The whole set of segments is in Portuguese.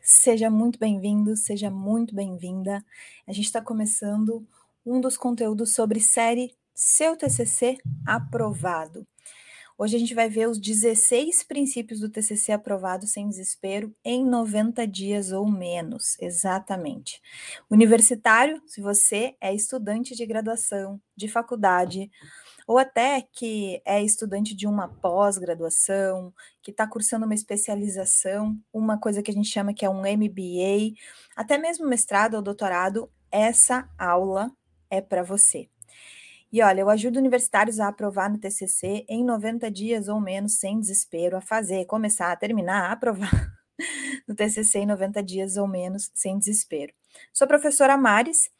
Seja muito bem-vindo, seja muito bem-vinda. A gente está começando um dos conteúdos sobre série Seu TCC aprovado. Hoje a gente vai ver os 16 princípios do TCC aprovado sem desespero em 90 dias ou menos, exatamente. Universitário, se você é estudante de graduação, de faculdade, ou até que é estudante de uma pós-graduação, que está cursando uma especialização, uma coisa que a gente chama que é um MBA, até mesmo mestrado ou doutorado, essa aula é para você. E olha, eu ajudo universitários a aprovar no TCC em 90 dias ou menos, sem desespero, a fazer, começar, terminar, a aprovar no TCC em 90 dias ou menos, sem desespero. Sou professora Mares,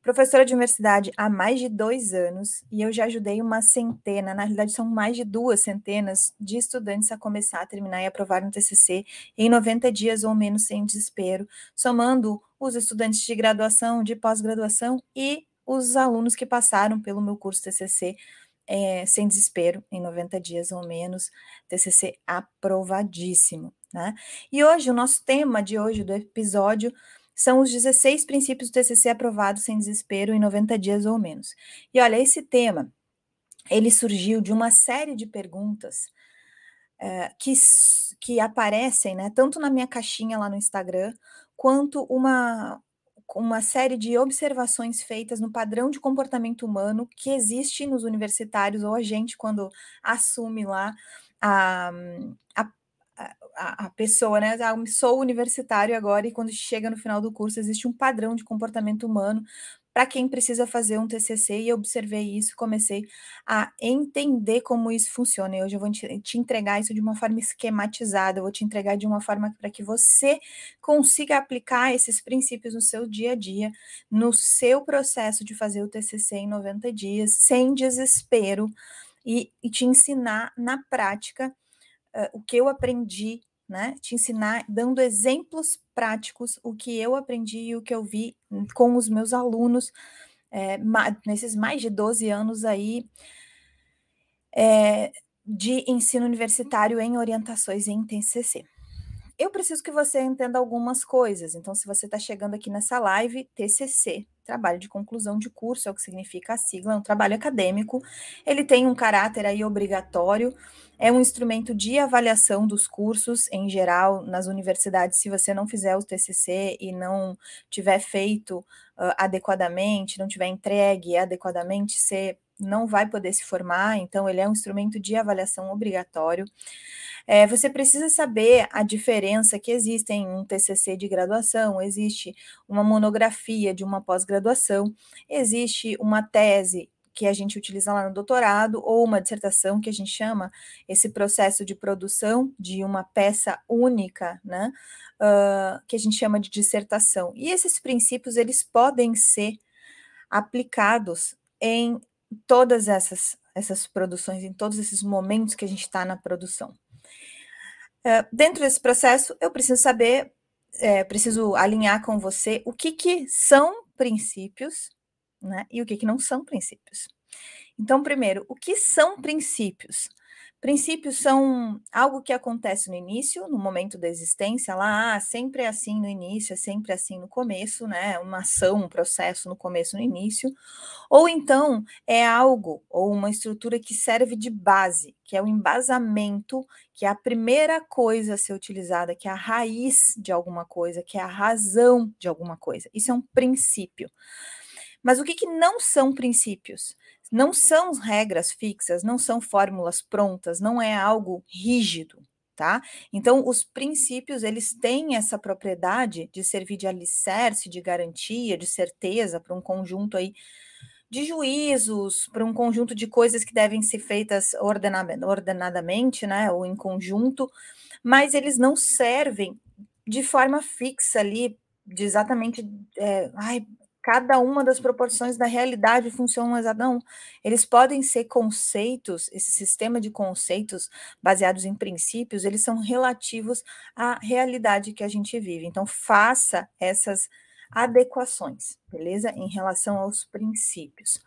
professora de universidade há mais de dois anos e eu já ajudei uma centena, na realidade são mais de duas centenas de estudantes a começar, a terminar e aprovar no TCC em 90 dias ou menos sem desespero, somando os estudantes de graduação, de pós-graduação e os alunos que passaram pelo meu curso TCC é, sem desespero, em 90 dias ou menos, TCC aprovadíssimo, né? E hoje, o nosso tema de hoje, do episódio, são os 16 princípios do TCC aprovados sem desespero em 90 dias ou menos. E olha, esse tema, ele surgiu de uma série de perguntas é, que, que aparecem, né, tanto na minha caixinha lá no Instagram, quanto uma, uma série de observações feitas no padrão de comportamento humano que existe nos universitários, ou a gente, quando assume lá a, a a, a, pessoa, né? Ah, sou universitário agora, e quando chega no final do curso, existe um padrão de comportamento humano para quem precisa fazer um TCC, e eu observei isso, comecei a entender como isso funciona. E hoje eu vou te, entregar isso de uma forma esquematizada, eu vou te entregar de uma forma para que você consiga aplicar esses princípios no seu dia a dia, no seu processo de fazer o TCC em 90 dias, sem desespero, e, e te ensinar na prática uh, o que eu aprendi, né? Te ensinar dando exemplos práticos, o que eu aprendi e o que eu vi com os meus alunos é, nesses mais de 12 anos aí é, de ensino universitário em orientações em TCC. Eu preciso que você entenda algumas coisas. Então, se você está chegando aqui nessa live, TCC, trabalho de conclusão de curso, é o que significa a sigla, é um trabalho acadêmico. Ele tem um caráter aí obrigatório, é um instrumento de avaliação dos cursos em geral nas universidades. Se você não fizer o TCC e não tiver feito uh, adequadamente, não tiver entregue adequadamente, você não vai poder se formar. Então, ele é um instrumento de avaliação obrigatório. É, você precisa saber a diferença que existe em um TCC de graduação, existe uma monografia de uma pós-graduação, existe uma tese que a gente utiliza lá no doutorado, ou uma dissertação que a gente chama esse processo de produção de uma peça única, né? Uh, que a gente chama de dissertação. E esses princípios eles podem ser aplicados em todas essas essas produções, em todos esses momentos que a gente está na produção. Uh, dentro desse processo, eu preciso saber, é, preciso alinhar com você o que, que são princípios né, e o que, que não são princípios. Então, primeiro, o que são princípios? Princípios são algo que acontece no início, no momento da existência, lá, ah, sempre é assim no início, é sempre assim no começo, né? Uma ação, um processo no começo, no início. Ou então é algo ou uma estrutura que serve de base, que é o embasamento, que é a primeira coisa a ser utilizada, que é a raiz de alguma coisa, que é a razão de alguma coisa. Isso é um princípio. Mas o que, que não são princípios? Não são regras fixas, não são fórmulas prontas, não é algo rígido, tá? Então, os princípios, eles têm essa propriedade de servir de alicerce, de garantia, de certeza para um conjunto aí de juízos, para um conjunto de coisas que devem ser feitas ordenadamente, né, ou em conjunto, mas eles não servem de forma fixa ali, de exatamente, é, ai, cada uma das proporções da realidade funcionam. Não, eles podem ser conceitos, esse sistema de conceitos baseados em princípios, eles são relativos à realidade que a gente vive. Então, faça essas adequações, beleza? Em relação aos princípios.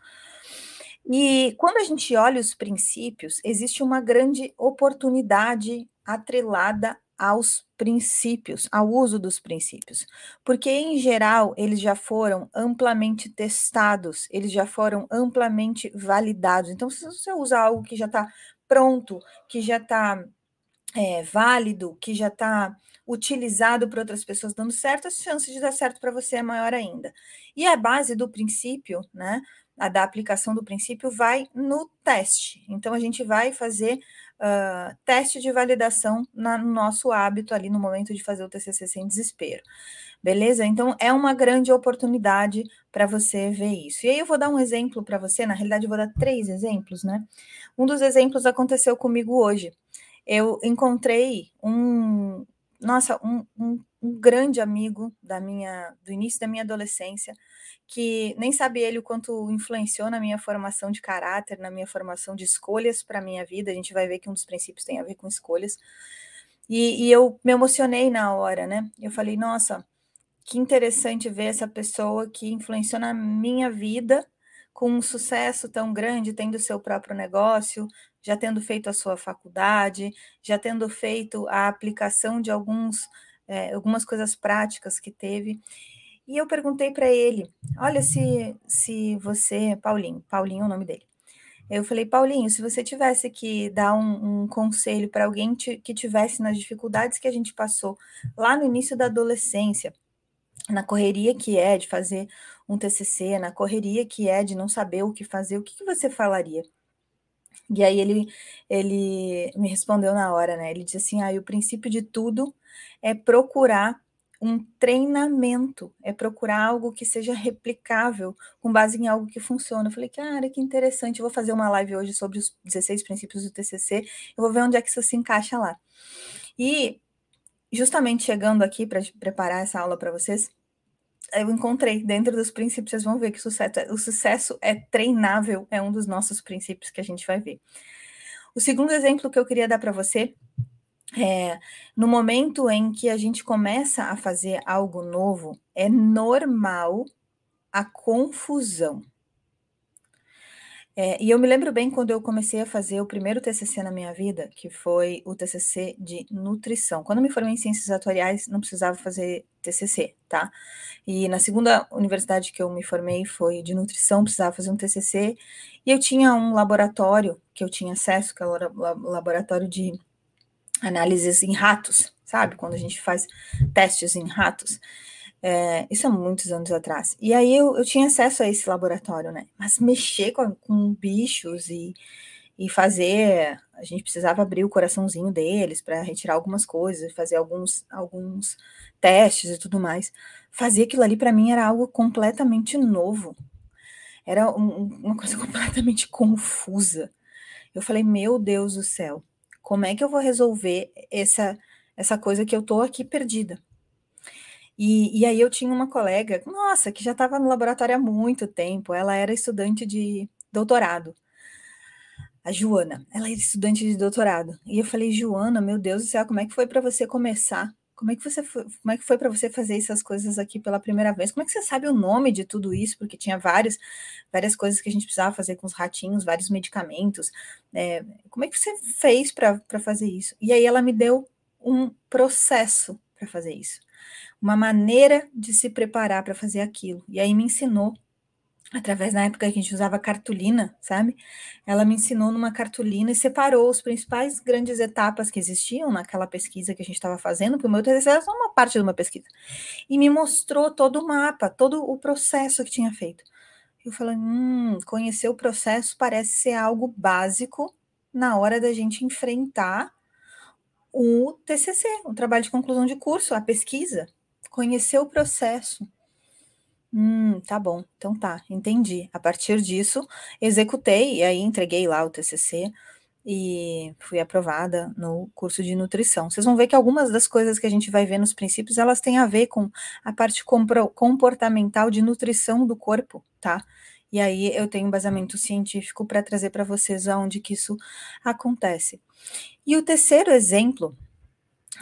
E quando a gente olha os princípios, existe uma grande oportunidade atrelada aos princípios, ao uso dos princípios, porque em geral eles já foram amplamente testados, eles já foram amplamente validados. Então, se você usa algo que já está pronto, que já está é, válido, que já está utilizado por outras pessoas dando certo, a chance de dar certo para você é maior ainda. E a base do princípio, né? A da aplicação do princípio vai no teste. Então, a gente vai fazer uh, teste de validação na, no nosso hábito ali no momento de fazer o TCC sem desespero. Beleza? Então, é uma grande oportunidade para você ver isso. E aí, eu vou dar um exemplo para você. Na realidade, eu vou dar três exemplos, né? Um dos exemplos aconteceu comigo hoje. Eu encontrei um, nossa, um, um, um, grande amigo da minha, do início da minha adolescência, que nem sabe ele o quanto influenciou na minha formação de caráter, na minha formação de escolhas para a minha vida. A gente vai ver que um dos princípios tem a ver com escolhas. E, e eu me emocionei na hora, né? Eu falei, nossa, que interessante ver essa pessoa que influenciou na minha vida com um sucesso tão grande, tendo seu próprio negócio, já tendo feito a sua faculdade, já tendo feito a aplicação de alguns, é, algumas coisas práticas que teve. E eu perguntei para ele: olha, se, se você, Paulinho, Paulinho é o nome dele. Eu falei, Paulinho, se você tivesse que dar um, um conselho para alguém que tivesse nas dificuldades que a gente passou lá no início da adolescência, na correria que é de fazer um TCC, na correria que é de não saber o que fazer, o que, que você falaria? E aí ele, ele me respondeu na hora, né? Ele disse assim: ah, o princípio de tudo é procurar um treinamento, é procurar algo que seja replicável, com base em algo que funciona. Eu falei, cara, que interessante, eu vou fazer uma live hoje sobre os 16 princípios do TCC, eu vou ver onde é que isso se encaixa lá. E justamente chegando aqui para preparar essa aula para vocês, eu encontrei dentro dos princípios, vocês vão ver que o sucesso, é, o sucesso é treinável, é um dos nossos princípios que a gente vai ver. O segundo exemplo que eu queria dar para você é no momento em que a gente começa a fazer algo novo, é normal a confusão. É, e eu me lembro bem quando eu comecei a fazer o primeiro TCC na minha vida, que foi o TCC de nutrição. Quando eu me formei em ciências atuariais, não precisava fazer TCC, tá? E na segunda universidade que eu me formei foi de nutrição, precisava fazer um TCC. E eu tinha um laboratório que eu tinha acesso, que é o laboratório de análises em ratos, sabe? Quando a gente faz testes em ratos. É, isso há muitos anos atrás. E aí eu, eu tinha acesso a esse laboratório, né? Mas mexer com, com bichos e, e fazer. A gente precisava abrir o coraçãozinho deles para retirar algumas coisas, fazer alguns, alguns testes e tudo mais. Fazer aquilo ali para mim era algo completamente novo. Era um, uma coisa completamente confusa. Eu falei, meu Deus do céu, como é que eu vou resolver essa, essa coisa que eu tô aqui perdida? E, e aí eu tinha uma colega, nossa, que já estava no laboratório há muito tempo, ela era estudante de doutorado. A Joana, ela era estudante de doutorado. E eu falei, Joana, meu Deus do céu, como é que foi para você começar? Como é que você foi, como é que foi para você fazer essas coisas aqui pela primeira vez? Como é que você sabe o nome de tudo isso? Porque tinha vários, várias coisas que a gente precisava fazer com os ratinhos, vários medicamentos. É, como é que você fez para fazer isso? E aí ela me deu um processo para fazer isso uma maneira de se preparar para fazer aquilo. E aí me ensinou, através da época que a gente usava cartolina, sabe? Ela me ensinou numa cartolina e separou os principais grandes etapas que existiam naquela pesquisa que a gente estava fazendo, porque o meu TCC era só uma parte de uma pesquisa. E me mostrou todo o mapa, todo o processo que tinha feito. Eu falei, hum, conhecer o processo parece ser algo básico na hora da gente enfrentar o TCC, o trabalho de conclusão de curso, a pesquisa, conhecer o processo. Hum, tá bom, então tá, entendi. A partir disso, executei e aí entreguei lá o TCC e fui aprovada no curso de nutrição. Vocês vão ver que algumas das coisas que a gente vai ver nos princípios, elas têm a ver com a parte comportamental de nutrição do corpo, tá? E aí eu tenho um embasamento científico para trazer para vocês aonde que isso acontece. E o terceiro exemplo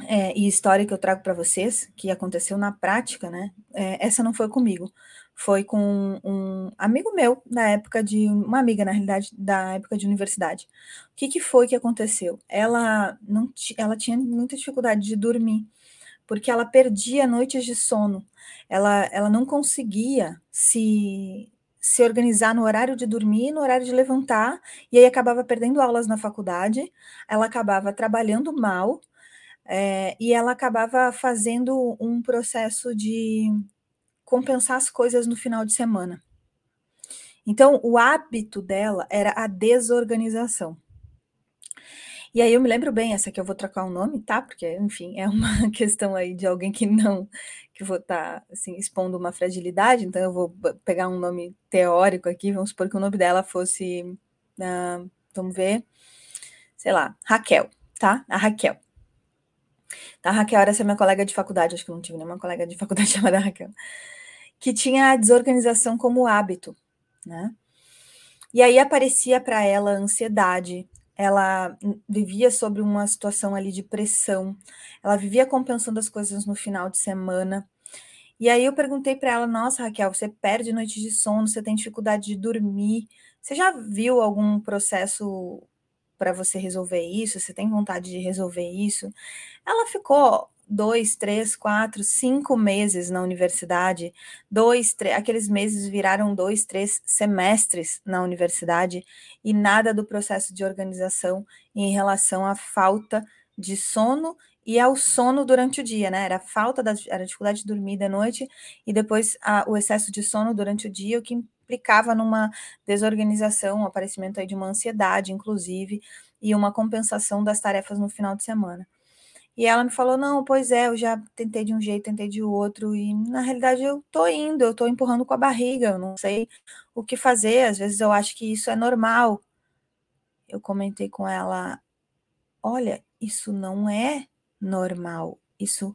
é, e história que eu trago para vocês, que aconteceu na prática, né? É, essa não foi comigo, foi com um amigo meu na época de uma amiga na realidade da época de universidade. O que, que foi que aconteceu? Ela não ela tinha muita dificuldade de dormir porque ela perdia noites de sono. Ela ela não conseguia se se organizar no horário de dormir, no horário de levantar, e aí acabava perdendo aulas na faculdade, ela acabava trabalhando mal, é, e ela acabava fazendo um processo de compensar as coisas no final de semana. Então, o hábito dela era a desorganização. E aí eu me lembro bem, essa aqui eu vou trocar o um nome, tá? Porque, enfim, é uma questão aí de alguém que não, que vou estar, tá, assim, expondo uma fragilidade, então eu vou pegar um nome teórico aqui, vamos supor que o nome dela fosse, uh, vamos ver, sei lá, Raquel, tá? A Raquel. Tá, a Raquel era essa minha colega de faculdade, acho que não tive nenhuma colega de faculdade chamada Raquel, que tinha a desorganização como hábito, né? E aí aparecia para ela ansiedade, ela vivia sobre uma situação ali de pressão, ela vivia compensando as coisas no final de semana. E aí eu perguntei para ela: Nossa, Raquel, você perde noite de sono, você tem dificuldade de dormir. Você já viu algum processo para você resolver isso? Você tem vontade de resolver isso? Ela ficou dois, três, quatro, cinco meses na universidade, dois, três, aqueles meses viraram dois, três semestres na universidade e nada do processo de organização em relação à falta de sono e ao sono durante o dia, né? Era falta da era dificuldade de dormir de noite e depois a, o excesso de sono durante o dia, o que implicava numa desorganização, um aparecimento aí de uma ansiedade, inclusive, e uma compensação das tarefas no final de semana. E ela me falou: não, pois é, eu já tentei de um jeito, tentei de outro, e na realidade eu tô indo, eu tô empurrando com a barriga, eu não sei o que fazer, às vezes eu acho que isso é normal. Eu comentei com ela: olha, isso não é normal, isso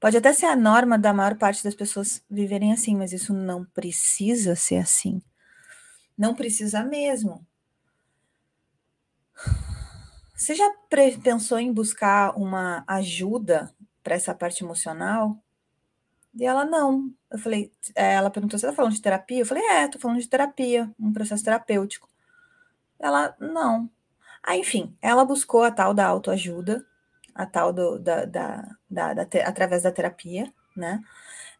pode até ser a norma da maior parte das pessoas viverem assim, mas isso não precisa ser assim. Não precisa mesmo. Você já pensou em buscar uma ajuda para essa parte emocional? E ela, não. Eu falei, é, ela perguntou, você está falando de terapia? Eu falei, é, estou falando de terapia, um processo terapêutico. Ela, não. Aí, enfim, ela buscou a tal da autoajuda, a tal do, da, da, da, da através da terapia, né?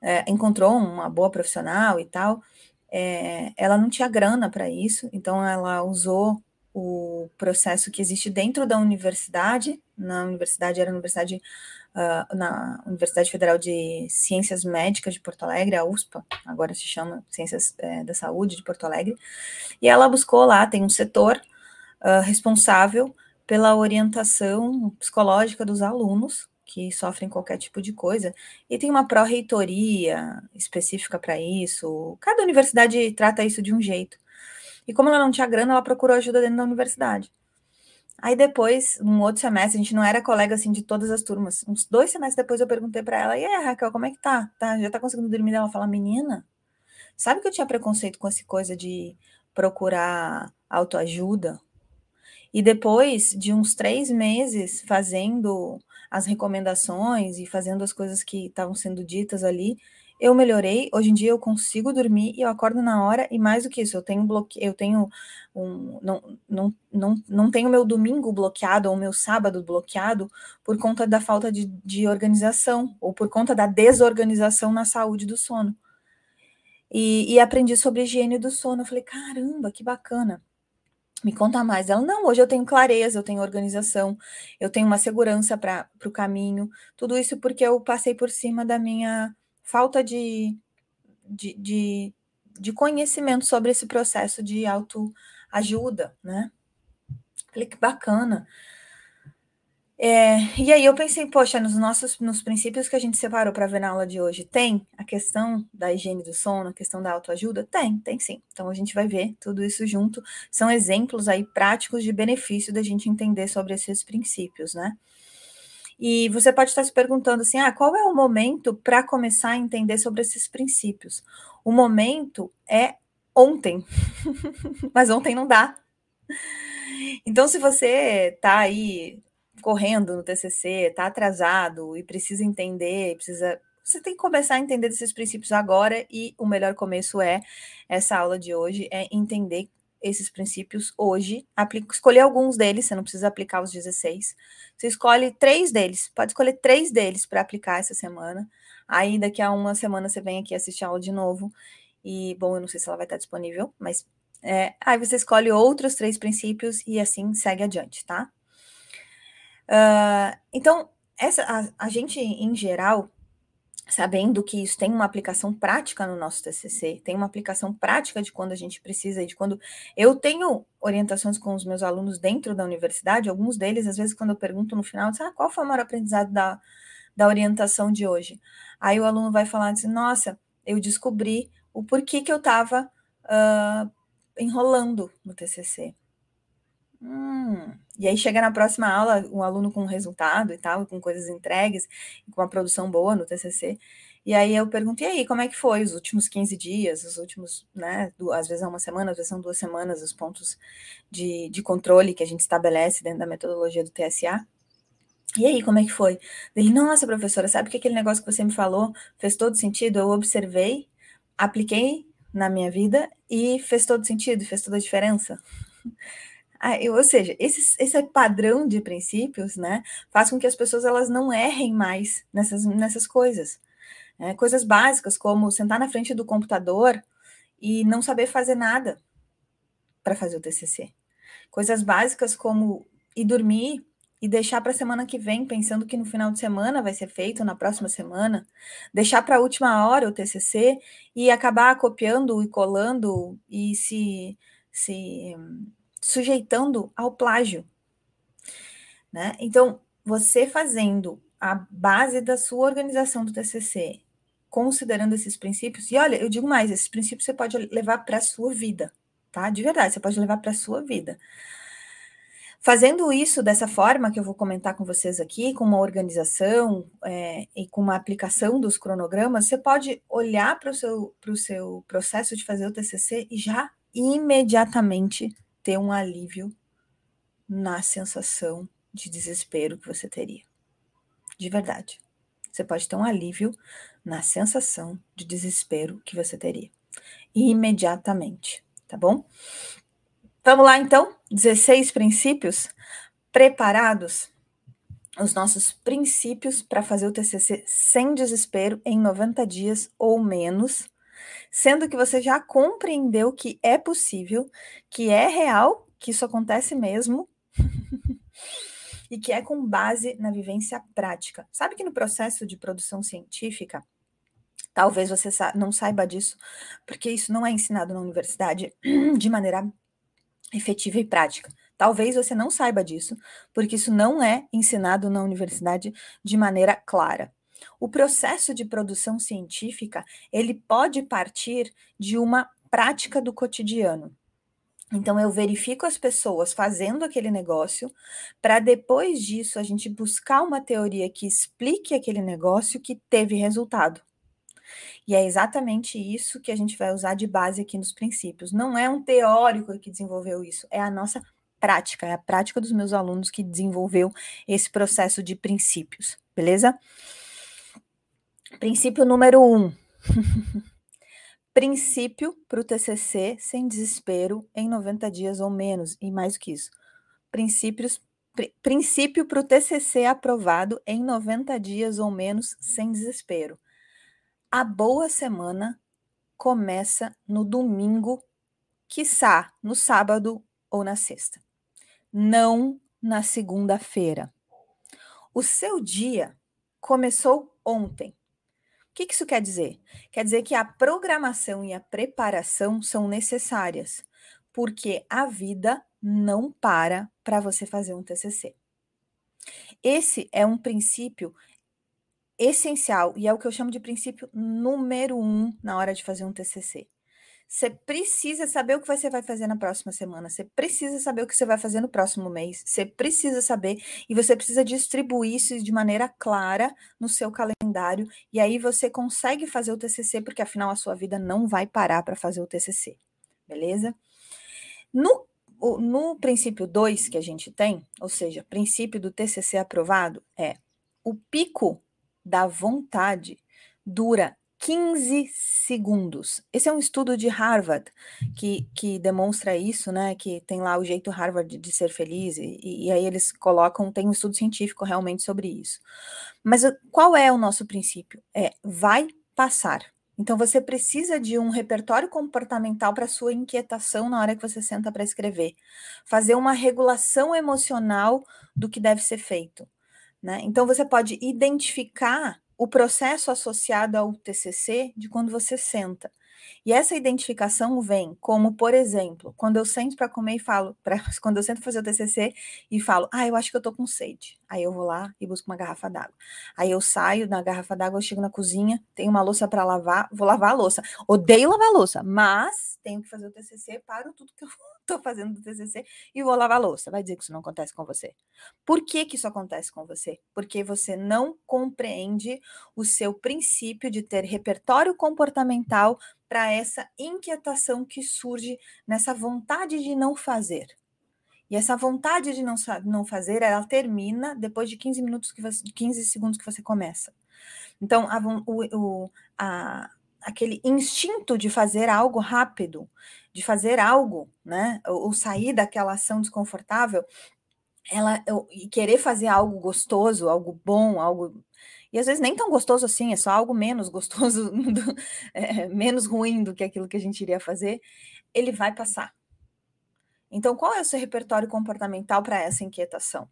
É, encontrou uma boa profissional e tal. É, ela não tinha grana para isso, então ela usou o processo que existe dentro da universidade, na universidade, era a universidade, uh, na Universidade Federal de Ciências Médicas de Porto Alegre, a USPA, agora se chama Ciências é, da Saúde de Porto Alegre, e ela buscou lá, tem um setor uh, responsável pela orientação psicológica dos alunos, que sofrem qualquer tipo de coisa, e tem uma pró-reitoria específica para isso, cada universidade trata isso de um jeito. E como ela não tinha grana, ela procurou ajuda dentro da universidade. Aí depois, num outro semestre, a gente não era colega assim de todas as turmas. Uns dois semestres depois eu perguntei para ela: "E aí, Raquel, como é que tá? Tá, já tá conseguindo dormir?" Ela fala: "Menina, sabe que eu tinha preconceito com essa coisa de procurar autoajuda?" E depois de uns três meses fazendo as recomendações e fazendo as coisas que estavam sendo ditas ali, eu melhorei, hoje em dia eu consigo dormir e eu acordo na hora, e mais do que isso, eu tenho bloqueio, eu tenho um. Não, não, não, não tenho meu domingo bloqueado ou meu sábado bloqueado por conta da falta de, de organização, ou por conta da desorganização na saúde do sono. E, e aprendi sobre higiene do sono. Eu falei, caramba, que bacana. Me conta mais. Ela, não, hoje eu tenho clareza, eu tenho organização, eu tenho uma segurança para o caminho. Tudo isso porque eu passei por cima da minha falta de, de, de, de conhecimento sobre esse processo de autoajuda, né? Falei que bacana. É, e aí eu pensei, poxa, nos nossos nos princípios que a gente separou para ver na aula de hoje, tem a questão da higiene do sono, a questão da autoajuda? Tem, tem sim. Então a gente vai ver tudo isso junto. São exemplos aí práticos de benefício da gente entender sobre esses princípios, né? E você pode estar se perguntando assim: ah, qual é o momento para começar a entender sobre esses princípios? O momento é ontem, mas ontem não dá. Então, se você está aí correndo no TCC, está atrasado e precisa entender, precisa você tem que começar a entender desses princípios agora e o melhor começo é essa aula de hoje é entender esses princípios hoje, aplica, escolher alguns deles, você não precisa aplicar os 16. Você escolhe três deles, pode escolher três deles para aplicar essa semana. Aí daqui a uma semana você vem aqui assistir a aula de novo. E, bom, eu não sei se ela vai estar disponível, mas é, aí você escolhe outros três princípios e assim segue adiante, tá? Uh, então, essa, a, a gente, em geral, sabendo que isso tem uma aplicação prática no nosso TCC, tem uma aplicação prática de quando a gente precisa e de quando eu tenho orientações com os meus alunos dentro da universidade, alguns deles, às vezes, quando eu pergunto no final, ah, qual foi o maior aprendizado da, da orientação de hoje? Aí o aluno vai falar assim, nossa, eu descobri o porquê que eu estava uh, enrolando no TCC. Hum. E aí chega na próxima aula um aluno com resultado e tal, com coisas entregues, com uma produção boa no TCC. E aí eu pergunto, e aí, como é que foi os últimos 15 dias, os últimos, né, às vezes é uma semana, às vezes são duas semanas, os pontos de, de controle que a gente estabelece dentro da metodologia do TSA. E aí, como é que foi? Ele, nossa, professora, sabe que aquele negócio que você me falou fez todo sentido? Eu observei, apliquei na minha vida e fez todo sentido, fez toda a diferença. Ah, ou seja, esse, esse padrão de princípios, né, faz com que as pessoas elas não errem mais nessas, nessas coisas. Né? Coisas básicas como sentar na frente do computador e não saber fazer nada para fazer o TCC. Coisas básicas como ir dormir e deixar para a semana que vem, pensando que no final de semana vai ser feito, na próxima semana, deixar para a última hora o TCC e acabar copiando e colando e se, se sujeitando ao plágio. Né? Então, você fazendo a base da sua organização do TCC, considerando esses princípios, e olha, eu digo mais, esses princípios você pode levar para a sua vida, tá? De verdade, você pode levar para a sua vida. Fazendo isso dessa forma que eu vou comentar com vocês aqui, com uma organização é, e com uma aplicação dos cronogramas, você pode olhar para o seu, seu processo de fazer o TCC e já imediatamente ter um alívio na sensação de desespero que você teria. De verdade. Você pode ter um alívio na sensação de desespero que você teria. Imediatamente, tá bom? Vamos lá então, 16 princípios preparados os nossos princípios para fazer o TCC sem desespero em 90 dias ou menos sendo que você já compreendeu que é possível, que é real, que isso acontece mesmo. e que é com base na vivência prática. Sabe que no processo de produção científica, talvez você não saiba disso, porque isso não é ensinado na universidade de maneira efetiva e prática. Talvez você não saiba disso, porque isso não é ensinado na universidade de maneira clara. O processo de produção científica, ele pode partir de uma prática do cotidiano. Então, eu verifico as pessoas fazendo aquele negócio, para depois disso a gente buscar uma teoria que explique aquele negócio que teve resultado. E é exatamente isso que a gente vai usar de base aqui nos princípios. Não é um teórico que desenvolveu isso, é a nossa prática, é a prática dos meus alunos que desenvolveu esse processo de princípios, beleza? Princípio número um. Princípio para o TCC sem desespero em 90 dias ou menos, e mais do que isso. Princípios, pr princípio para o TCC aprovado em 90 dias ou menos sem desespero. A boa semana começa no domingo, quiçá no sábado ou na sexta. Não na segunda-feira. O seu dia começou ontem o que isso quer dizer? Quer dizer que a programação e a preparação são necessárias, porque a vida não para para você fazer um TCC. Esse é um princípio essencial e é o que eu chamo de princípio número um na hora de fazer um TCC. Você precisa saber o que você vai fazer na próxima semana, você precisa saber o que você vai fazer no próximo mês, você precisa saber e você precisa distribuir isso de maneira clara no seu calendário e aí você consegue fazer o TCC, porque afinal a sua vida não vai parar para fazer o TCC, beleza? No no princípio 2 que a gente tem, ou seja, princípio do TCC aprovado, é o pico da vontade dura 15 segundos. Esse é um estudo de Harvard que, que demonstra isso, né? Que tem lá o jeito Harvard de ser feliz, e, e aí eles colocam, tem um estudo científico realmente sobre isso. Mas qual é o nosso princípio? É vai passar. Então você precisa de um repertório comportamental para sua inquietação na hora que você senta para escrever. Fazer uma regulação emocional do que deve ser feito. Né? Então você pode identificar o processo associado ao TCC de quando você senta. E essa identificação vem como, por exemplo, quando eu sento para comer e falo, pra, quando eu sento fazer o TCC e falo, ah, eu acho que eu tô com sede. Aí eu vou lá e busco uma garrafa d'água. Aí eu saio da garrafa d'água, eu chego na cozinha, tenho uma louça para lavar, vou lavar a louça. Odeio lavar a louça, mas tenho que fazer o TCC, paro tudo que eu tô fazendo do TCC e vou lavar a louça. Vai dizer que isso não acontece com você. Por que que isso acontece com você? Porque você não compreende o seu princípio de ter repertório comportamental para essa inquietação que surge nessa vontade de não fazer. E essa vontade de não, não fazer, ela termina depois de 15 minutos que você, 15 segundos que você começa. Então, a, o, a, aquele instinto de fazer algo rápido, de fazer algo, né? Ou, ou sair daquela ação desconfortável, ela e querer fazer algo gostoso, algo bom, algo e às vezes nem tão gostoso assim, é só algo menos gostoso, é, menos ruim do que aquilo que a gente iria fazer, ele vai passar. Então, qual é o seu repertório comportamental para essa inquietação?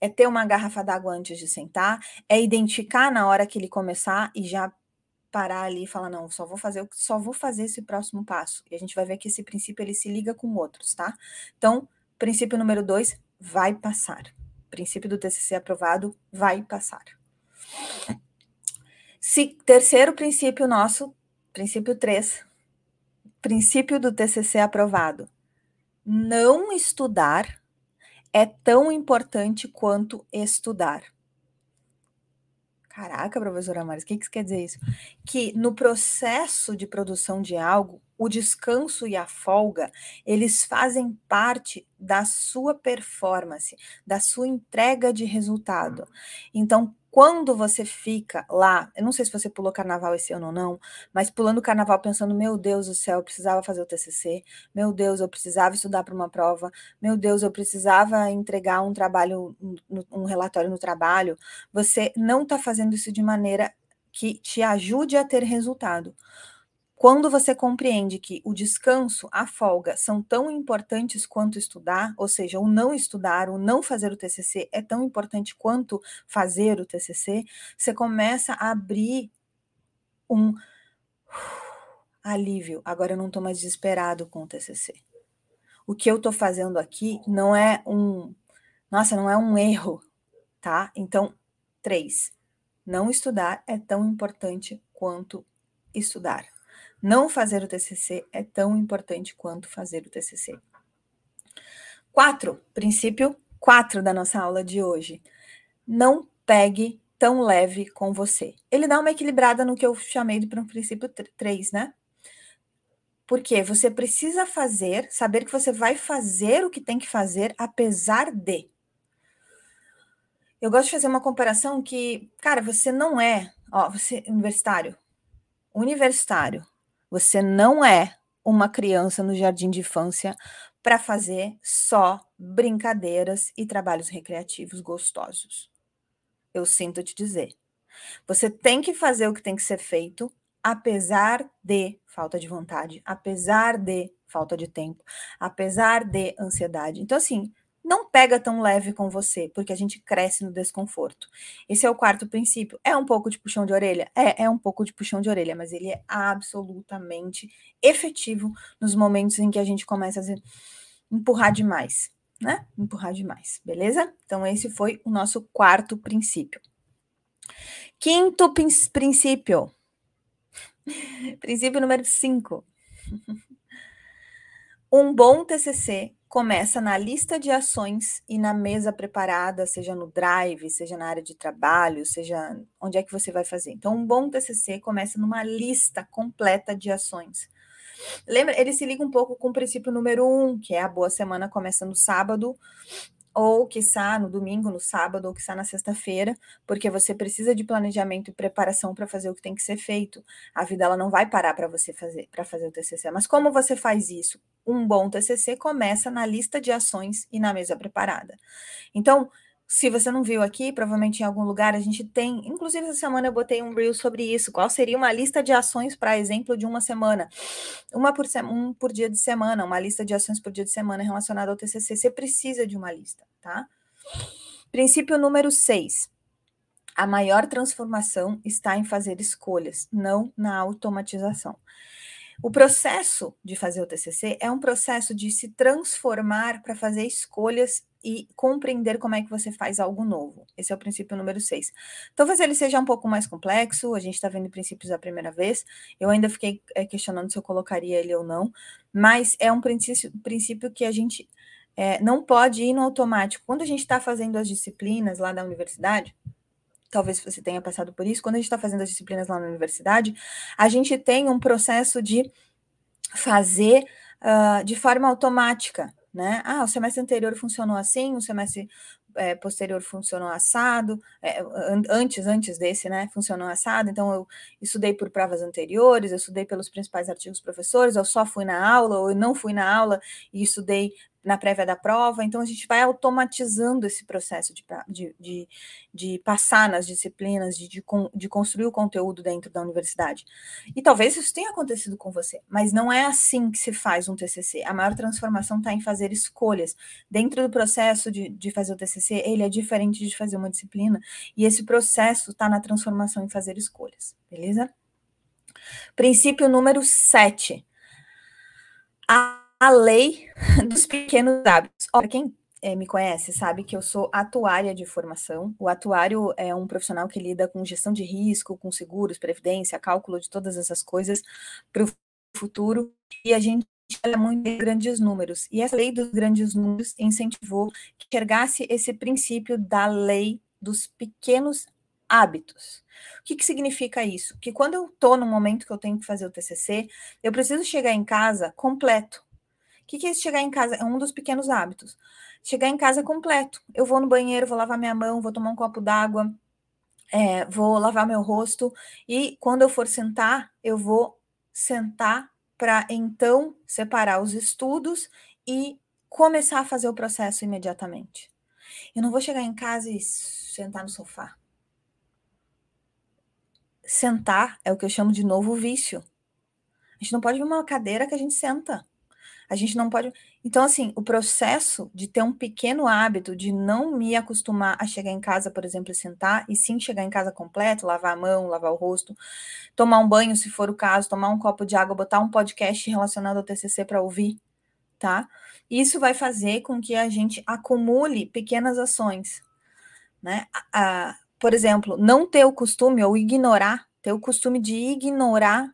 É ter uma garrafa d'água antes de sentar, é identificar na hora que ele começar e já parar ali e falar não, só vou fazer só vou fazer esse próximo passo. E a gente vai ver que esse princípio ele se liga com outros, tá? Então, princípio número dois, vai passar. Princípio do TCC aprovado, vai passar. Se, terceiro princípio nosso, princípio 3, princípio do TCC aprovado. Não estudar é tão importante quanto estudar. Caraca, professora Maris, o que, que quer dizer isso? Que no processo de produção de algo, o descanso e a folga, eles fazem parte da sua performance, da sua entrega de resultado. Então, quando você fica lá, eu não sei se você pulou carnaval esse ano ou não, mas pulando carnaval pensando, meu Deus do céu, eu precisava fazer o TCC, meu Deus, eu precisava estudar para uma prova, meu Deus, eu precisava entregar um trabalho, um relatório no trabalho, você não está fazendo isso de maneira que te ajude a ter resultado. Quando você compreende que o descanso, a folga são tão importantes quanto estudar, ou seja, o não estudar, o não fazer o TCC é tão importante quanto fazer o TCC, você começa a abrir um alívio. Agora eu não estou mais desesperado com o TCC. O que eu estou fazendo aqui não é um, nossa, não é um erro, tá? Então, três, não estudar é tão importante quanto estudar. Não fazer o TCC é tão importante quanto fazer o TCC. Quatro, princípio quatro da nossa aula de hoje. Não pegue tão leve com você. Ele dá uma equilibrada no que eu chamei de princípio 3, né? Porque você precisa fazer, saber que você vai fazer o que tem que fazer, apesar de. Eu gosto de fazer uma comparação que, cara, você não é, ó, você universitário, universitário, você não é uma criança no jardim de infância para fazer só brincadeiras e trabalhos recreativos gostosos. Eu sinto te dizer. Você tem que fazer o que tem que ser feito, apesar de falta de vontade, apesar de falta de tempo, apesar de ansiedade. Então, assim, não pega tão leve com você, porque a gente cresce no desconforto. Esse é o quarto princípio. É um pouco de puxão de orelha? É, é um pouco de puxão de orelha, mas ele é absolutamente efetivo nos momentos em que a gente começa a empurrar demais, né? Empurrar demais, beleza? Então, esse foi o nosso quarto princípio. Quinto princípio. princípio número 5. Um bom TCC começa na lista de ações e na mesa preparada, seja no drive, seja na área de trabalho, seja onde é que você vai fazer. Então, um bom TCC começa numa lista completa de ações. Lembra, ele se liga um pouco com o princípio número um, que é a boa semana começando sábado, ou que está no domingo, no sábado, ou que está na sexta-feira, porque você precisa de planejamento e preparação para fazer o que tem que ser feito. A vida ela não vai parar para você fazer para fazer o TCC. Mas como você faz isso? Um bom TCC começa na lista de ações e na mesa preparada. Então, se você não viu aqui, provavelmente em algum lugar a gente tem, inclusive essa semana eu botei um reel sobre isso. Qual seria uma lista de ações para exemplo de uma semana? Uma por um por dia de semana, uma lista de ações por dia de semana relacionada ao TCC. Você precisa de uma lista, tá? Princípio número 6. A maior transformação está em fazer escolhas, não na automatização. O processo de fazer o TCC é um processo de se transformar para fazer escolhas e compreender como é que você faz algo novo. Esse é o princípio número 6. Talvez ele seja um pouco mais complexo, a gente está vendo princípios a primeira vez, eu ainda fiquei é, questionando se eu colocaria ele ou não, mas é um princípio, princípio que a gente é, não pode ir no automático. Quando a gente está fazendo as disciplinas lá da universidade, talvez você tenha passado por isso, quando a gente está fazendo as disciplinas lá na universidade, a gente tem um processo de fazer uh, de forma automática né? Ah, o semestre anterior funcionou assim, o semestre é, posterior funcionou assado, é, antes, antes desse, né, funcionou assado, então eu estudei por provas anteriores, eu estudei pelos principais artigos professores, eu só fui na aula, ou eu não fui na aula e estudei na prévia da prova, então a gente vai automatizando esse processo de, de, de, de passar nas disciplinas, de, de, de, construir o conteúdo dentro da universidade. E talvez isso tenha acontecido com você, mas não é assim que se faz um TCC. A maior transformação está em fazer escolhas. Dentro do processo de, de fazer o TCC, ele é diferente de fazer uma disciplina, e esse processo está na transformação em fazer escolhas, beleza? Princípio número 7. A a lei dos pequenos hábitos. Para quem é, me conhece sabe que eu sou atuária de formação. O atuário é um profissional que lida com gestão de risco, com seguros, previdência, cálculo de todas essas coisas para o futuro. E a gente olha muito em grandes números. E essa lei dos grandes números incentivou que enxergasse esse princípio da lei dos pequenos hábitos. O que, que significa isso? Que quando eu estou no momento que eu tenho que fazer o TCC, eu preciso chegar em casa completo. O que, que é chegar em casa? É um dos pequenos hábitos. Chegar em casa completo. Eu vou no banheiro, vou lavar minha mão, vou tomar um copo d'água, é, vou lavar meu rosto e quando eu for sentar, eu vou sentar para então separar os estudos e começar a fazer o processo imediatamente. Eu não vou chegar em casa e sentar no sofá. Sentar é o que eu chamo de novo vício. A gente não pode ver uma cadeira que a gente senta. A gente não pode. Então, assim, o processo de ter um pequeno hábito de não me acostumar a chegar em casa, por exemplo, e sentar, e sim chegar em casa completo, lavar a mão, lavar o rosto, tomar um banho, se for o caso, tomar um copo de água, botar um podcast relacionado ao TCC para ouvir, tá? Isso vai fazer com que a gente acumule pequenas ações, né? A, por exemplo, não ter o costume ou ignorar, ter o costume de ignorar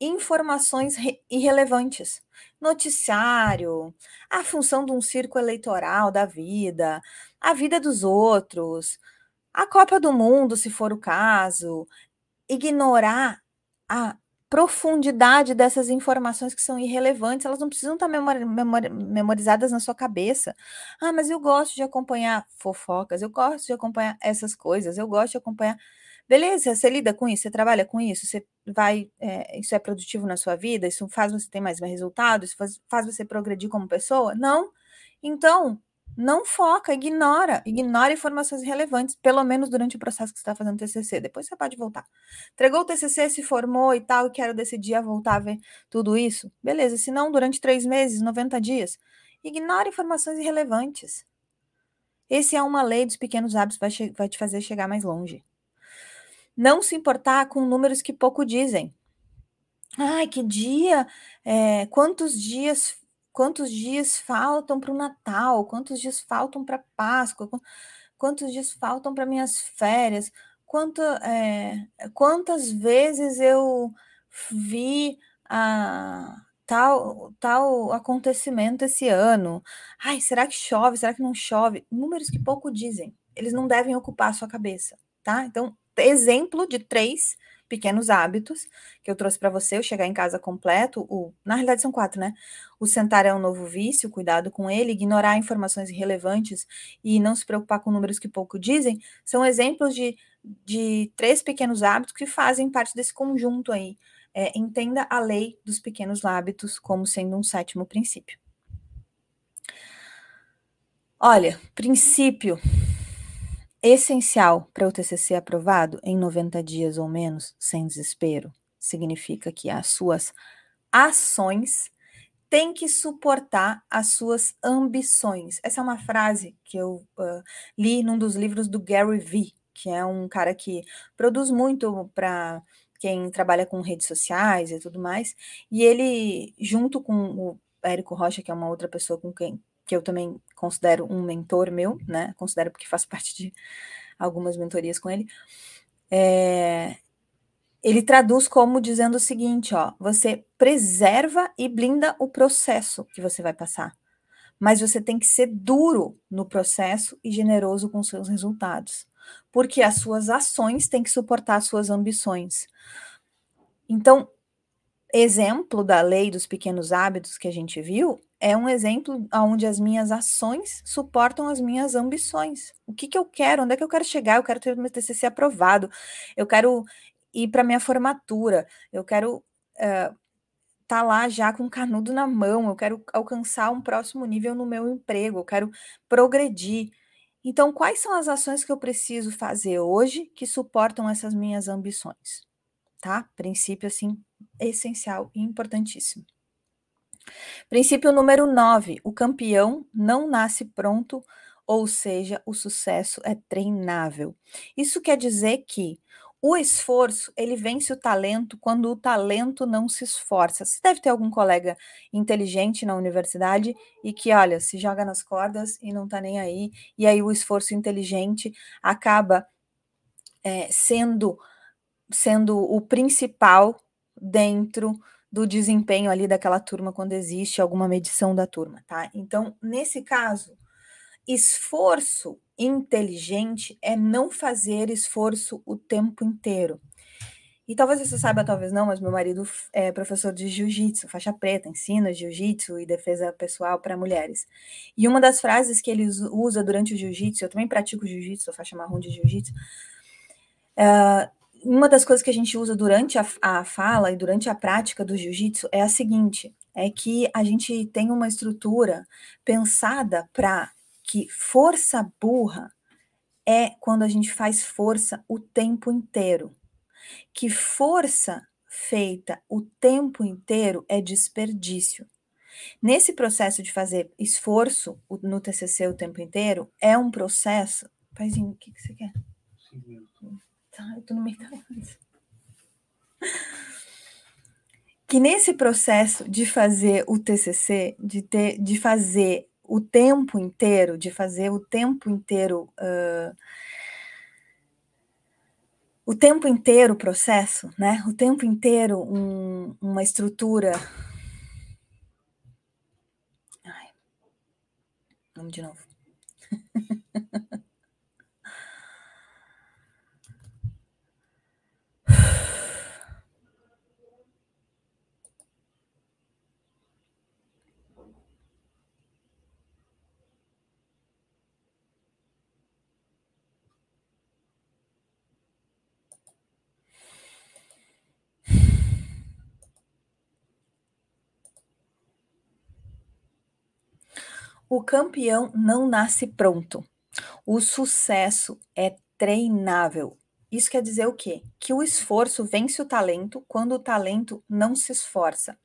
informações irrelevantes noticiário, a função de um circo eleitoral da vida, a vida dos outros, a Copa do Mundo, se for o caso, ignorar a profundidade dessas informações que são irrelevantes, elas não precisam estar memori memori memorizadas na sua cabeça. Ah, mas eu gosto de acompanhar fofocas, eu gosto de acompanhar essas coisas, eu gosto de acompanhar Beleza, você lida com isso, você trabalha com isso, você vai, é, isso é produtivo na sua vida, isso faz você ter mais resultados, faz, faz você progredir como pessoa? Não. Então, não foca, ignora, ignora informações relevantes, pelo menos durante o processo que você está fazendo TCC. Depois você pode voltar. Entregou o TCC, se formou e tal, e quero decidir a voltar a ver tudo isso. Beleza, se não, durante três meses, 90 dias, ignora informações irrelevantes. Esse é uma lei dos pequenos hábitos, vai, vai te fazer chegar mais longe não se importar com números que pouco dizem. Ai, que dia, é, quantos dias, quantos dias faltam para o Natal, quantos dias faltam para Páscoa, quantos dias faltam para minhas férias, quanto, é, quantas vezes eu vi a tal, tal acontecimento esse ano. Ai, será que chove? Será que não chove? Números que pouco dizem. Eles não devem ocupar a sua cabeça, tá? Então, exemplo de três pequenos hábitos que eu trouxe para você, o chegar em casa completo, o, na realidade são quatro, né? O sentar é um novo vício, cuidado com ele, ignorar informações irrelevantes e não se preocupar com números que pouco dizem, são exemplos de, de três pequenos hábitos que fazem parte desse conjunto aí. É, entenda a lei dos pequenos hábitos como sendo um sétimo princípio. Olha, princípio essencial para o TCC aprovado em 90 dias ou menos, sem desespero, significa que as suas ações têm que suportar as suas ambições. Essa é uma frase que eu uh, li num dos livros do Gary Vee, que é um cara que produz muito para quem trabalha com redes sociais e tudo mais, e ele, junto com o Érico Rocha, que é uma outra pessoa com quem que eu também considero um mentor meu, né? Considero porque faço parte de algumas mentorias com ele. É, ele traduz como dizendo o seguinte: ó, você preserva e blinda o processo que você vai passar, mas você tem que ser duro no processo e generoso com seus resultados, porque as suas ações têm que suportar as suas ambições. Então, exemplo da lei dos pequenos hábitos que a gente viu é um exemplo onde as minhas ações suportam as minhas ambições. O que, que eu quero? Onde é que eu quero chegar? Eu quero ter meu TCC aprovado. Eu quero ir para minha formatura. Eu quero estar uh, tá lá já com canudo na mão. Eu quero alcançar um próximo nível no meu emprego. Eu quero progredir. Então, quais são as ações que eu preciso fazer hoje que suportam essas minhas ambições? Tá? Princípio assim essencial e importantíssimo. Princípio número 9: o campeão não nasce pronto, ou seja, o sucesso é treinável. Isso quer dizer que o esforço, ele vence o talento quando o talento não se esforça. Você deve ter algum colega inteligente na universidade e que, olha, se joga nas cordas e não tá nem aí, e aí o esforço inteligente acaba é, sendo, sendo o principal dentro do desempenho ali daquela turma quando existe alguma medição da turma, tá? Então, nesse caso, esforço inteligente é não fazer esforço o tempo inteiro. E talvez você saiba, talvez não, mas meu marido é professor de jiu-jitsu, faixa preta, ensina jiu-jitsu e defesa pessoal para mulheres. E uma das frases que ele usa durante o jiu-jitsu, eu também pratico jiu-jitsu, faixa marrom de jiu-jitsu, uh, uma das coisas que a gente usa durante a, a fala e durante a prática do jiu-jitsu é a seguinte: é que a gente tem uma estrutura pensada para que força burra é quando a gente faz força o tempo inteiro. Que força feita o tempo inteiro é desperdício. Nesse processo de fazer esforço no TCC o tempo inteiro, é um processo. Paizinho, o que, que você quer? Sim, Tô no meio da. Que nesse processo de fazer o TCC, de, ter, de fazer o tempo inteiro, de fazer o tempo inteiro, uh, o tempo inteiro o processo, né? O tempo inteiro um, uma estrutura. Ai. Vamos de novo. O campeão não nasce pronto. O sucesso é treinável. Isso quer dizer o quê? Que o esforço vence o talento quando o talento não se esforça.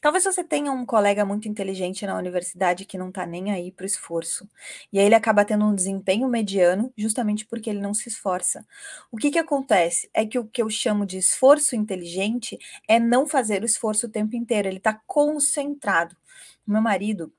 Talvez você tenha um colega muito inteligente na universidade que não está nem aí para o esforço. E aí ele acaba tendo um desempenho mediano justamente porque ele não se esforça. O que, que acontece? É que o que eu chamo de esforço inteligente é não fazer o esforço o tempo inteiro, ele está concentrado. Meu marido,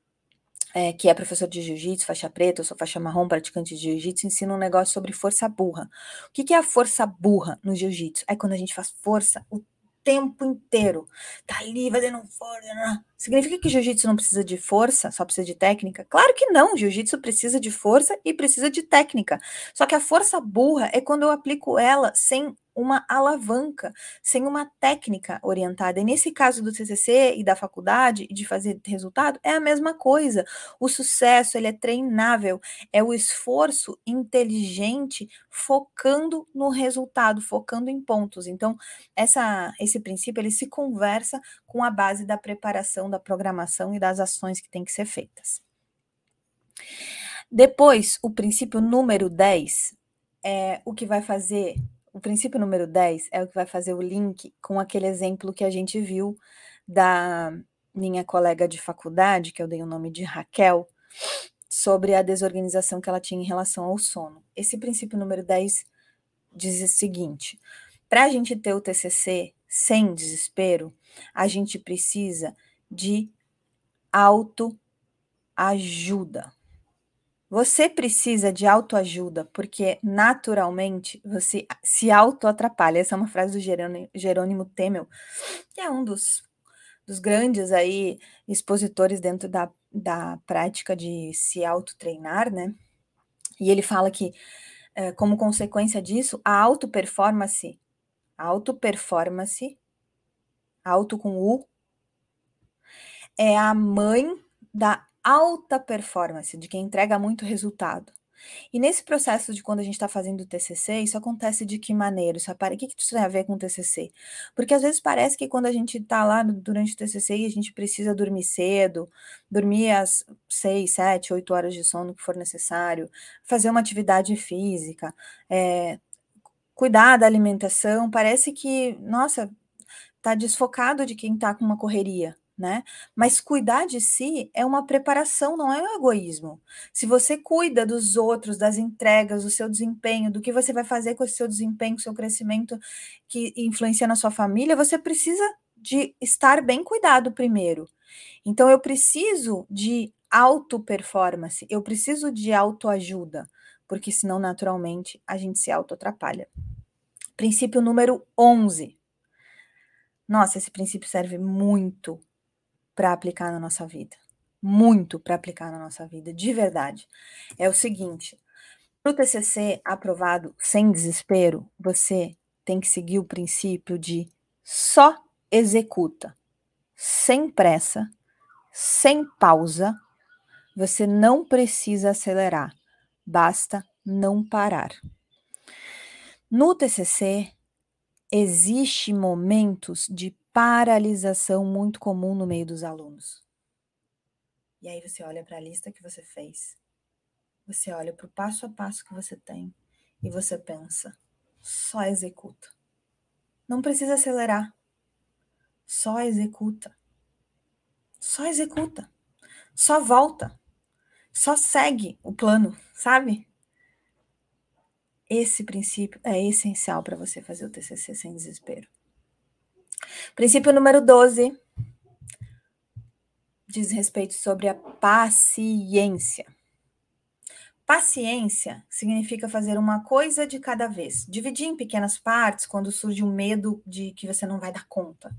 é, que é professor de jiu-jitsu, faixa preta, eu sou faixa marrom, praticante de jiu-jitsu, ensina um negócio sobre força burra. O que, que é a força burra no jiu-jitsu? É quando a gente faz força o tempo inteiro. Tá ali fazendo força. Né? Significa que jiu-jitsu não precisa de força, só precisa de técnica? Claro que não. Jiu-jitsu precisa de força e precisa de técnica. Só que a força burra é quando eu aplico ela sem uma alavanca, sem uma técnica orientada. E nesse caso do TCC e da faculdade de fazer resultado, é a mesma coisa. O sucesso, ele é treinável, é o esforço inteligente focando no resultado, focando em pontos. Então, essa esse princípio ele se conversa com a base da preparação, da programação e das ações que têm que ser feitas. Depois, o princípio número 10 é o que vai fazer o princípio número 10 é o que vai fazer o link com aquele exemplo que a gente viu da minha colega de faculdade, que eu dei o nome de Raquel, sobre a desorganização que ela tinha em relação ao sono. Esse princípio número 10 diz o seguinte: para a gente ter o TCC sem desespero, a gente precisa de autoajuda. Você precisa de autoajuda, porque naturalmente você se auto-atrapalha. Essa é uma frase do Jerônimo, Temel, que é um dos, dos grandes aí expositores dentro da, da prática de se auto-treinar, né? E ele fala que, é, como consequência disso, a auto-performance, auto-performance, auto com U, é a mãe da alta performance, de quem entrega muito resultado. E nesse processo de quando a gente está fazendo o TCC, isso acontece de que maneira? Isso, o que, que isso tem a ver com o TCC? Porque às vezes parece que quando a gente está lá durante o TCC e a gente precisa dormir cedo, dormir às seis, sete, oito horas de sono que for necessário, fazer uma atividade física, é, cuidar da alimentação, parece que, nossa, está desfocado de quem está com uma correria né? Mas cuidar de si é uma preparação, não é um egoísmo. Se você cuida dos outros, das entregas, do seu desempenho, do que você vai fazer com o seu desempenho, com o seu crescimento que influencia na sua família, você precisa de estar bem cuidado primeiro. Então eu preciso de auto performance, eu preciso de autoajuda, porque senão naturalmente a gente se auto atrapalha. Princípio número 11. Nossa, esse princípio serve muito para aplicar na nossa vida. Muito para aplicar na nossa vida, de verdade. É o seguinte: para o TCC aprovado sem desespero, você tem que seguir o princípio de só executa, sem pressa, sem pausa. Você não precisa acelerar, basta não parar. No TCC, existe momentos de paralisação muito comum no meio dos alunos. E aí você olha para a lista que você fez, você olha para o passo a passo que você tem e você pensa, só executa. Não precisa acelerar, só executa. Só executa. Só volta. Só segue o plano, sabe? Esse princípio é essencial para você fazer o TCC sem desespero. Princípio número 12 diz respeito sobre a paciência. Paciência significa fazer uma coisa de cada vez, dividir em pequenas partes quando surge o um medo de que você não vai dar conta.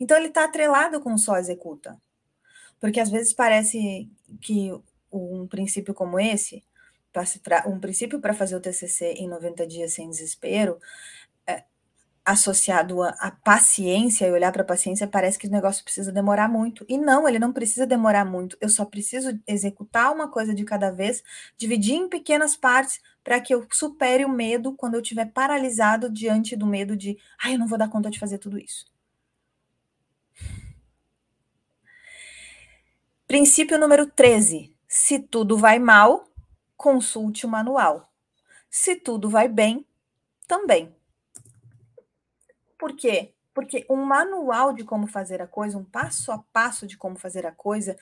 Então ele está atrelado com só executa. Porque às vezes parece que um princípio como esse, um princípio para fazer o TCC em 90 dias sem desespero, associado à paciência e olhar para a paciência, parece que o negócio precisa demorar muito. E não, ele não precisa demorar muito. Eu só preciso executar uma coisa de cada vez, dividir em pequenas partes para que eu supere o medo quando eu estiver paralisado diante do medo de, ai, eu não vou dar conta de fazer tudo isso. Princípio número 13. Se tudo vai mal, consulte o manual. Se tudo vai bem, também. Por quê? Porque um manual de como fazer a coisa, um passo a passo de como fazer a coisa,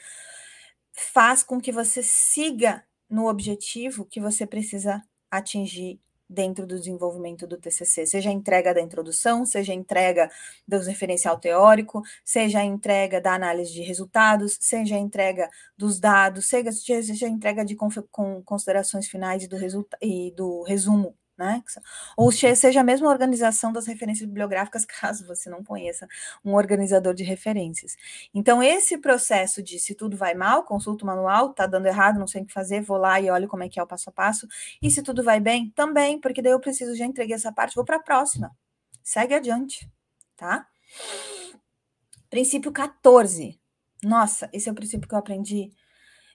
faz com que você siga no objetivo que você precisa atingir dentro do desenvolvimento do TCC, seja a entrega da introdução, seja a entrega do referencial teórico, seja a entrega da análise de resultados, seja a entrega dos dados, seja, seja a entrega de considerações finais e do, e do resumo né? Ou seja a mesma organização das referências bibliográficas, caso você não conheça um organizador de referências. Então, esse processo de se tudo vai mal, consulta o manual, tá dando errado, não sei o que fazer, vou lá e olho como é que é o passo a passo. E se tudo vai bem, também, porque daí eu preciso, já entreguei essa parte, vou para a próxima. Segue adiante, tá? Princípio 14. Nossa, esse é o princípio que eu aprendi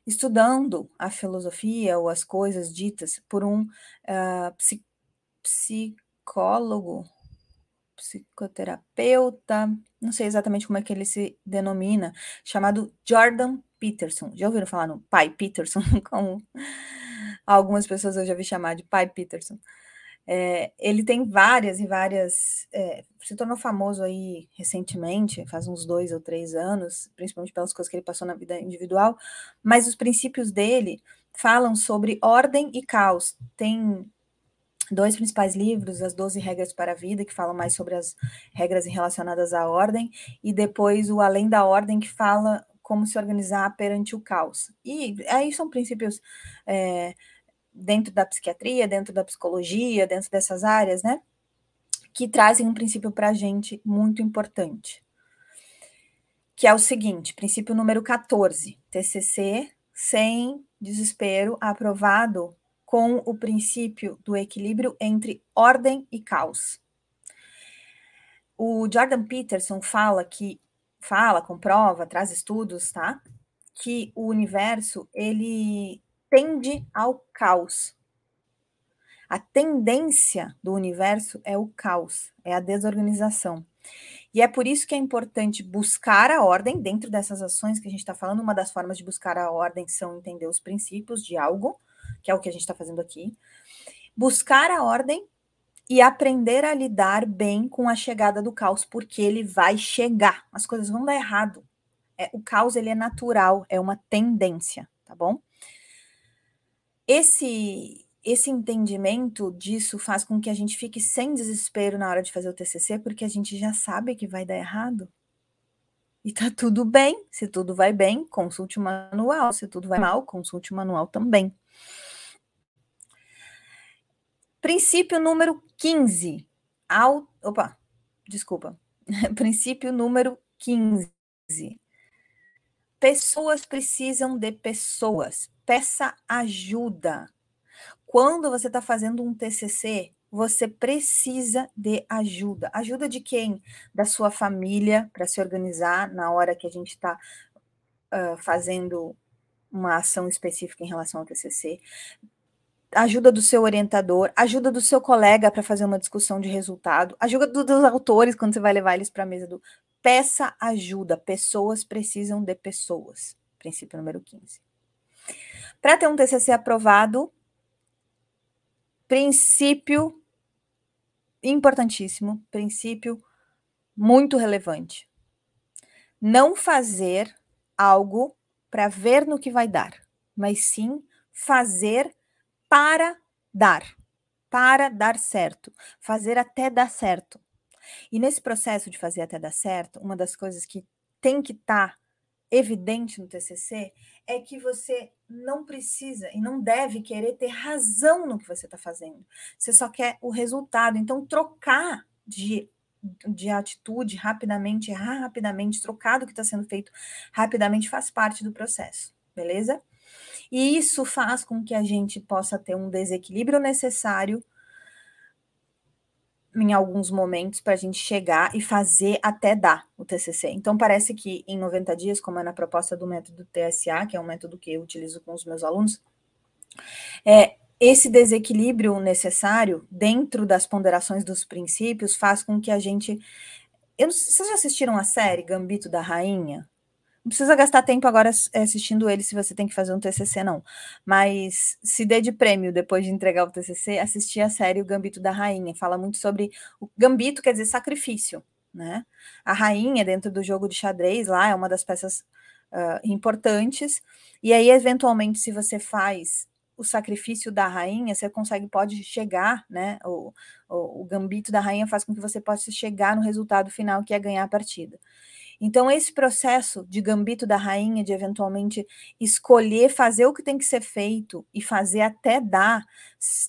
estudando a filosofia ou as coisas ditas por um uh, psicólogo, psicoterapeuta, não sei exatamente como é que ele se denomina, chamado Jordan Peterson. Já ouviram falar no pai Peterson? Como algumas pessoas eu já vi chamar de pai Peterson. É, ele tem várias e várias. É, se tornou famoso aí recentemente, faz uns dois ou três anos, principalmente pelas coisas que ele passou na vida individual, mas os princípios dele falam sobre ordem e caos. Tem dois principais livros, As Doze Regras para a Vida, que falam mais sobre as regras relacionadas à ordem, e depois o Além da Ordem, que fala como se organizar perante o caos. E aí são princípios é, dentro da psiquiatria, dentro da psicologia, dentro dessas áreas, né? Que trazem um princípio para a gente muito importante. Que é o seguinte: princípio número 14, TCC sem desespero, aprovado com o princípio do equilíbrio entre ordem e caos. O Jordan Peterson fala que fala, comprova, traz estudos, tá? Que o universo ele tende ao caos. A tendência do universo é o caos, é a desorganização. E é por isso que é importante buscar a ordem dentro dessas ações que a gente está falando. Uma das formas de buscar a ordem são entender os princípios de algo, que é o que a gente está fazendo aqui, buscar a ordem e aprender a lidar bem com a chegada do caos, porque ele vai chegar, as coisas vão dar errado. É, o caos ele é natural, é uma tendência, tá bom? Esse esse entendimento disso faz com que a gente fique sem desespero na hora de fazer o TCC, porque a gente já sabe que vai dar errado. E tá tudo bem. Se tudo vai bem, consulte o manual. Se tudo vai mal, consulte o manual também. Princípio número 15. Ao, opa, desculpa. Princípio número 15. Pessoas precisam de pessoas. Peça ajuda. Quando você está fazendo um TCC, você precisa de ajuda. Ajuda de quem? Da sua família, para se organizar na hora que a gente está uh, fazendo uma ação específica em relação ao TCC ajuda do seu orientador, ajuda do seu colega para fazer uma discussão de resultado, ajuda do, dos autores quando você vai levar eles para a mesa do. Peça ajuda. Pessoas precisam de pessoas. Princípio número 15. Para ter um TCC aprovado, princípio importantíssimo, princípio muito relevante. Não fazer algo para ver no que vai dar, mas sim fazer para dar, para dar certo, fazer até dar certo. E nesse processo de fazer até dar certo, uma das coisas que tem que estar tá evidente no TCC é que você não precisa e não deve querer ter razão no que você está fazendo. Você só quer o resultado. Então, trocar de, de atitude rapidamente, rapidamente, trocar do que está sendo feito rapidamente faz parte do processo, beleza? E isso faz com que a gente possa ter um desequilíbrio necessário em alguns momentos para a gente chegar e fazer até dar o TCC. Então, parece que em 90 dias, como é na proposta do método TSA, que é um método que eu utilizo com os meus alunos, é, esse desequilíbrio necessário dentro das ponderações dos princípios faz com que a gente. Eu vocês já assistiram a série Gambito da Rainha? Não precisa gastar tempo agora eh, assistindo ele se você tem que fazer um TCC, não. Mas se dê de prêmio depois de entregar o TCC, assistir a série O Gambito da Rainha. Fala muito sobre. O gambito quer dizer sacrifício, né? A rainha, dentro do jogo de xadrez, lá é uma das peças uh, importantes. E aí, eventualmente, se você faz o sacrifício da rainha, você consegue, pode chegar, né? O, o, o gambito da rainha faz com que você possa chegar no resultado final, que é ganhar a partida. Então, esse processo de gambito da rainha, de eventualmente escolher fazer o que tem que ser feito e fazer até dar,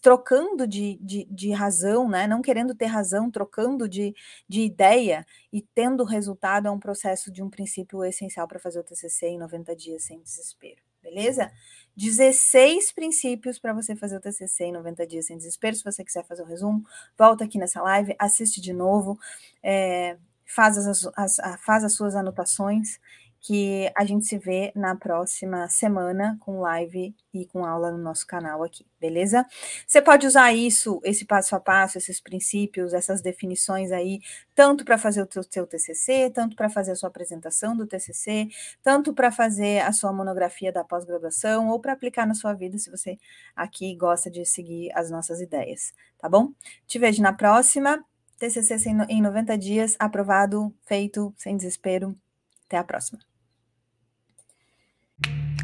trocando de, de, de razão, né? não querendo ter razão, trocando de, de ideia e tendo resultado, é um processo de um princípio essencial para fazer o TCC em 90 dias sem desespero, beleza? 16 princípios para você fazer o TCC em 90 dias sem desespero. Se você quiser fazer o resumo, volta aqui nessa live, assiste de novo. É, faz as, as, faz as suas anotações, que a gente se vê na próxima semana com live e com aula no nosso canal aqui, beleza? Você pode usar isso, esse passo a passo, esses princípios, essas definições aí, tanto para fazer o seu TCC, tanto para fazer a sua apresentação do TCC, tanto para fazer a sua monografia da pós-graduação ou para aplicar na sua vida, se você aqui gosta de seguir as nossas ideias, tá bom? Te vejo na próxima. TCC em 90 dias, aprovado, feito, sem desespero. Até a próxima. Thank you.